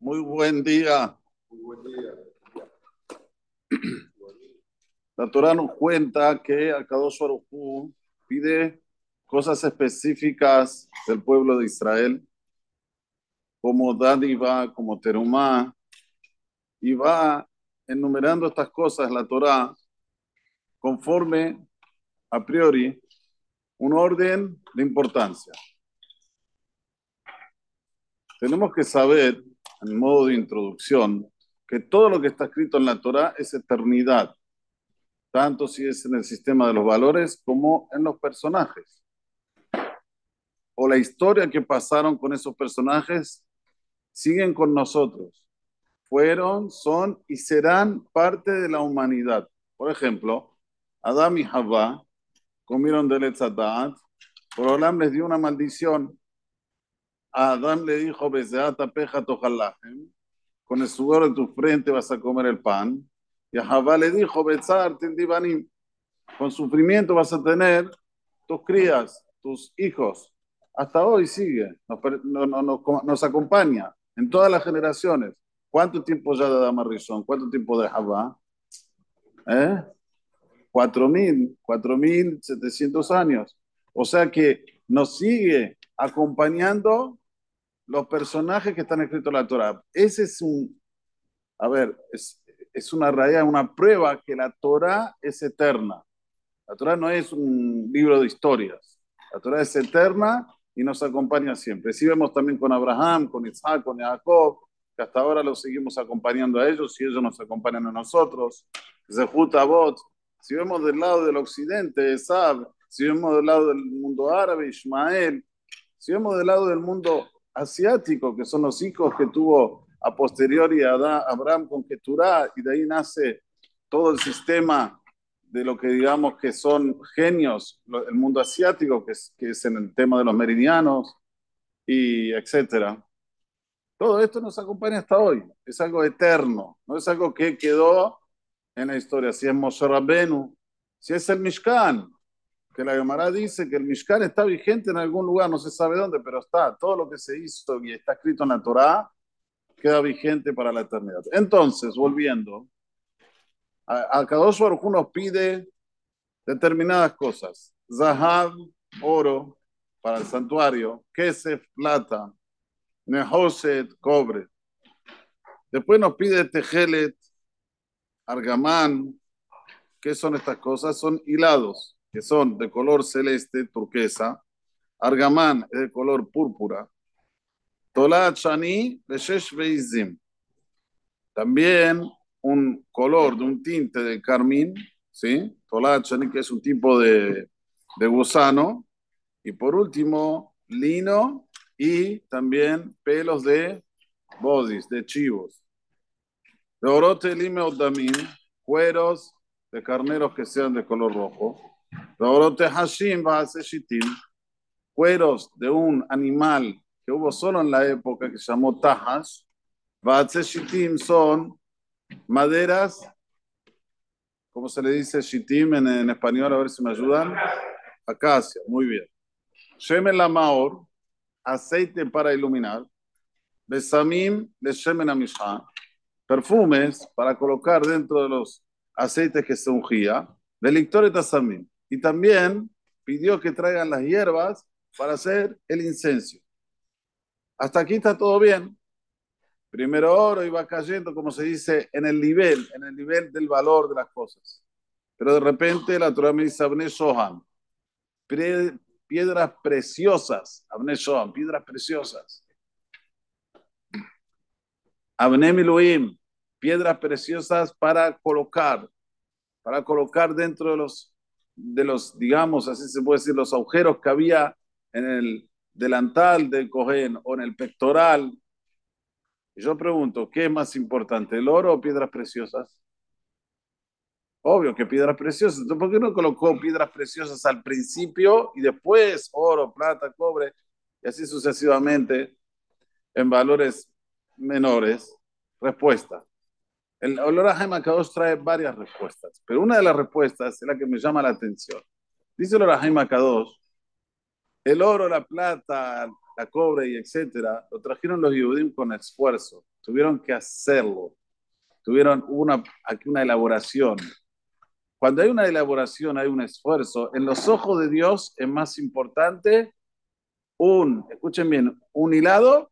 Muy buen día. La Torah nos cuenta que Akadosh Baruj pide cosas específicas del pueblo de Israel, como dádiva, como terumá, y va enumerando estas cosas la Torah conforme a priori un orden de importancia. Tenemos que saber, en modo de introducción, que todo lo que está escrito en la Torah es eternidad, tanto si es en el sistema de los valores como en los personajes. O la historia que pasaron con esos personajes siguen con nosotros. Fueron, son y serán parte de la humanidad. Por ejemplo, Adam y Havá comieron del Etzadat, Olam les dio una maldición a Adán le dijo, peja con el sudor de tu frente vas a comer el pan. Y a Javá le dijo, con sufrimiento vas a tener tus crías, tus hijos. Hasta hoy sigue, nos, acompaña en todas las generaciones. ¿Cuánto tiempo ya de Adama Rishon? ¿Cuánto tiempo de Javá? ¿Eh? 4.000, 4.700 años. O sea que nos sigue acompañando los personajes que están escritos en la Torah. Ese es un, a ver, es, es una realidad, una prueba que la Torah es eterna. La Torah no es un libro de historias. La Torah es eterna y nos acompaña siempre. Si vemos también con Abraham, con Isaac, con Jacob, que hasta ahora los seguimos acompañando a ellos y ellos nos acompañan a nosotros. Zehut Abot. Si vemos del lado del occidente, Esab. Si vemos del lado del mundo árabe, Ismael. Si vemos del lado del mundo asiático, que son los hijos que tuvo a posteriori a Abraham con Keturah, y de ahí nace todo el sistema de lo que digamos que son genios, el mundo asiático, que es, que es en el tema de los meridianos, y etcétera. Todo esto nos acompaña hasta hoy, es algo eterno, no es algo que quedó en la historia, si es Moshe Rabbenu, si es el Mishkan, que la Gemara dice que el Mishkan está vigente en algún lugar, no se sabe dónde, pero está. Todo lo que se hizo y está escrito en la Torá queda vigente para la eternidad. Entonces, volviendo, a, Kadosh Baruj nos pide determinadas cosas. Zahab, oro, para el santuario, Kesef, plata, Nehoset, cobre. Después nos pide Tejelet, Argamán. ¿Qué son estas cosas? Son hilados que son de color celeste, turquesa. Argamán es de color púrpura. Tolat Shani Shesh Beizim. También un color de un tinte de carmín, ¿sí? Tolat Shani, que es un tipo de, de gusano. Y por último, lino y también pelos de bodis, de chivos. De orote lime damin, cueros de carneros que sean de color rojo cueros de un animal que hubo solo en la época que se llamó Tajas, Shitim son maderas, ¿cómo se le dice Shitim en, español? A ver si me ayudan. Acacia, muy bien. Shemen Lamaor, aceite para iluminar. Besamim de Shemen perfumes para colocar dentro de los aceites que se ungía. Delictores Tasamim y también pidió que traigan las hierbas para hacer el incenso. Hasta aquí está todo bien. Primero oro iba cayendo, como se dice, en el nivel, en el nivel del valor de las cosas. Pero de repente la Torah me dice, Abne Sohan, piedras preciosas, Abne Sohan, piedras preciosas. Abne Miluim, piedras preciosas para colocar, para colocar dentro de los de los, digamos, así se puede decir, los agujeros que había en el delantal del Cohen o en el pectoral. yo pregunto, ¿qué es más importante, el oro o piedras preciosas? Obvio que piedras preciosas. Entonces, ¿por qué no colocó piedras preciosas al principio y después oro, plata, cobre y así sucesivamente en valores menores? Respuesta. El olor a Kadosh trae varias respuestas, pero una de las respuestas es la que me llama la atención. Dice el olor a Kadosh, el oro, la plata, la cobre y etcétera, lo trajeron los judíos con esfuerzo. tuvieron que hacerlo, tuvieron una, aquí una elaboración. Cuando hay una elaboración, hay un esfuerzo. En los ojos de Dios es más importante un, escuchen bien, un hilado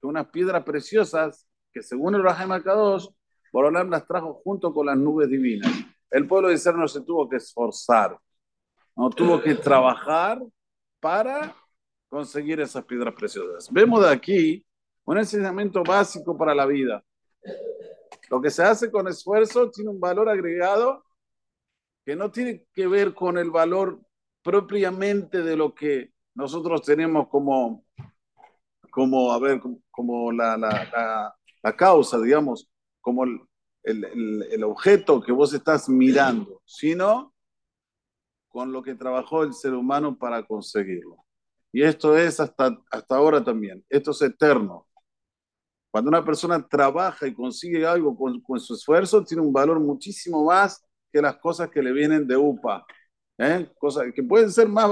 que unas piedras preciosas que según el Rahim Akadosh, Borolam las trajo junto con las nubes divinas. El pueblo de Israel no se tuvo que esforzar, no tuvo que trabajar para conseguir esas piedras preciosas. Vemos de aquí un enseñamiento básico para la vida. Lo que se hace con esfuerzo tiene un valor agregado que no tiene que ver con el valor propiamente de lo que nosotros tenemos como, como a ver, como la, la, la, causa, digamos, como el, el, objeto que vos estás mirando, sino con lo que trabajó el ser humano para conseguirlo. Y esto es hasta, hasta ahora también, esto es eterno. Cuando una persona trabaja y consigue algo con, con su esfuerzo, tiene un valor muchísimo más que las cosas que le vienen de UPA. ¿eh? Cosas que pueden ser más,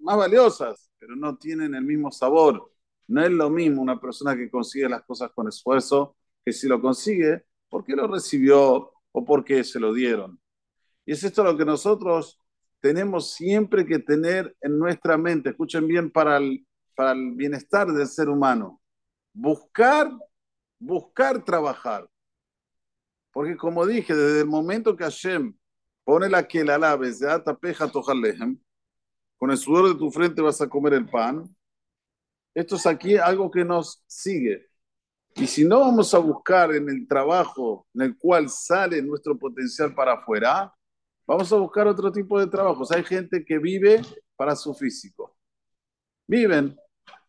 más valiosas, pero no tienen el mismo sabor. No es lo mismo una persona que consigue las cosas con esfuerzo que si lo consigue porque lo recibió o porque se lo dieron. Y es esto lo que nosotros tenemos siempre que tener en nuestra mente, escuchen bien, para el, para el bienestar del ser humano. Buscar, buscar trabajar. Porque como dije, desde el momento que Hashem pone la que la alaves de atapeja tojalehem, con el sudor de tu frente vas a comer el pan. Esto es aquí algo que nos sigue. Y si no vamos a buscar en el trabajo en el cual sale nuestro potencial para afuera, vamos a buscar otro tipo de trabajos. Hay gente que vive para su físico. Viven.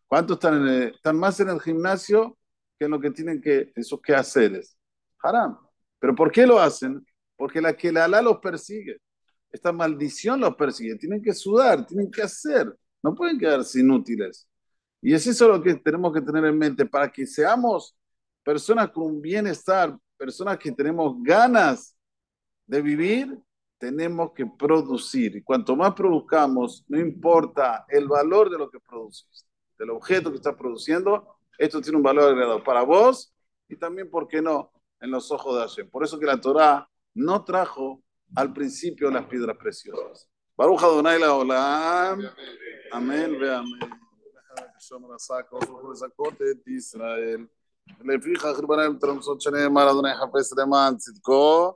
¿Cuántos están, están más en el gimnasio que en lo que tienen que, esos quehaceres? Haram. ¿Pero por qué lo hacen? Porque la que la ala los persigue. Esta maldición los persigue. Tienen que sudar, tienen que hacer. No pueden quedarse inútiles. Y es eso lo que tenemos que tener en mente para que seamos personas con bienestar, personas que tenemos ganas de vivir, tenemos que producir. Y cuanto más produzcamos, no importa el valor de lo que produces, del objeto que estás produciendo, esto tiene un valor agregado para vos y también, ¿por qué no?, en los ojos de Hashem. Por eso que la Torah no trajo al principio las piedras preciosas. Baruch Adonai la Olam. Amén, ve amén. Israel. לפי כך רבנם תרמסות שנאמר אדוני חפש למען צדקו